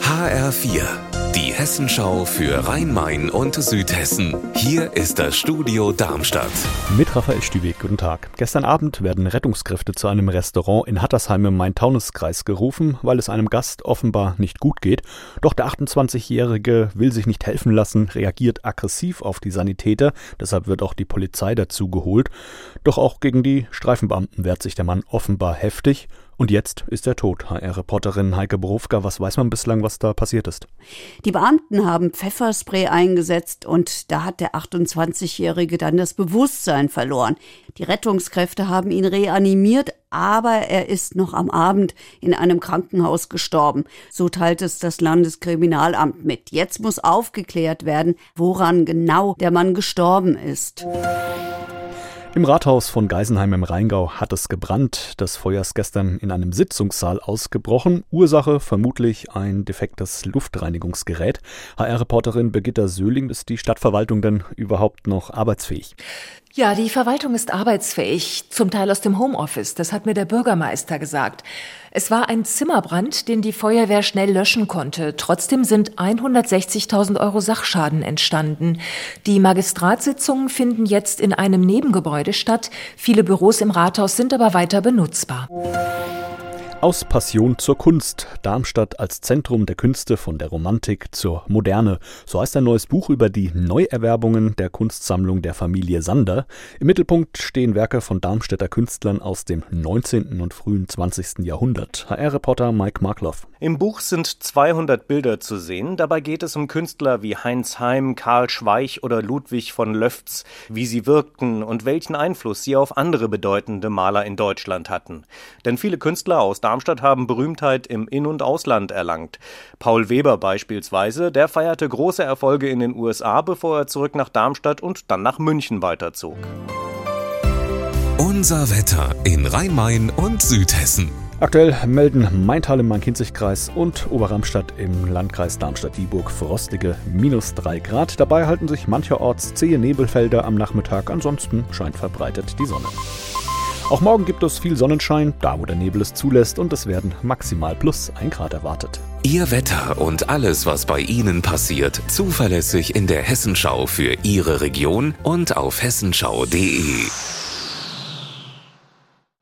HR4, die Hessenschau für Rhein-Main und Südhessen. Hier ist das Studio Darmstadt. Mit Raphael Stüweg, guten Tag. Gestern Abend werden Rettungskräfte zu einem Restaurant in Hattersheim im Main-Taunus-Kreis gerufen, weil es einem Gast offenbar nicht gut geht. Doch der 28-Jährige will sich nicht helfen lassen, reagiert aggressiv auf die Sanitäter, deshalb wird auch die Polizei dazu geholt. Doch auch gegen die Streifenbeamten wehrt sich der Mann offenbar heftig. Und jetzt ist er tot. HR-Reporterin Heike Borowka, was weiß man bislang, was da passiert ist? Die Beamten haben Pfefferspray eingesetzt und da hat der 28-Jährige dann das Bewusstsein verloren. Die Rettungskräfte haben ihn reanimiert, aber er ist noch am Abend in einem Krankenhaus gestorben. So teilt es das Landeskriminalamt mit. Jetzt muss aufgeklärt werden, woran genau der Mann gestorben ist. Im Rathaus von Geisenheim im Rheingau hat es gebrannt. Das Feuer ist gestern in einem Sitzungssaal ausgebrochen. Ursache vermutlich ein defektes Luftreinigungsgerät. HR-Reporterin Birgitta Söhling, ist die Stadtverwaltung denn überhaupt noch arbeitsfähig? Ja, die Verwaltung ist arbeitsfähig, zum Teil aus dem Homeoffice, das hat mir der Bürgermeister gesagt. Es war ein Zimmerbrand, den die Feuerwehr schnell löschen konnte. Trotzdem sind 160.000 Euro Sachschaden entstanden. Die Magistratssitzungen finden jetzt in einem Nebengebäude statt. Viele Büros im Rathaus sind aber weiter benutzbar. Aus Passion zur Kunst. Darmstadt als Zentrum der Künste von der Romantik zur Moderne. So heißt ein neues Buch über die Neuerwerbungen der Kunstsammlung der Familie Sander. Im Mittelpunkt stehen Werke von Darmstädter Künstlern aus dem 19. und frühen 20. Jahrhundert. HR-Reporter Mike Markloff. Im Buch sind 200 Bilder zu sehen. Dabei geht es um Künstler wie Heinz Heim, Karl Schweich oder Ludwig von Löfts, wie sie wirkten und welchen Einfluss sie auf andere bedeutende Maler in Deutschland hatten. Denn viele Künstler aus Darmstadt Darmstadt haben Berühmtheit im In- und Ausland erlangt. Paul Weber beispielsweise, der feierte große Erfolge in den USA, bevor er zurück nach Darmstadt und dann nach München weiterzog. Unser Wetter in Rhein-Main und Südhessen. Aktuell melden Maintal im Main-Kinzig-Kreis und Oberramstadt im Landkreis Darmstadt-Dieburg frostige minus 3 Grad. Dabei halten sich mancherorts zähe Nebelfelder am Nachmittag, ansonsten scheint verbreitet die Sonne. Auch morgen gibt es viel Sonnenschein, da wo der Nebel es zulässt, und es werden maximal plus 1 Grad erwartet. Ihr Wetter und alles, was bei Ihnen passiert, zuverlässig in der Hessenschau für Ihre Region und auf hessenschau.de.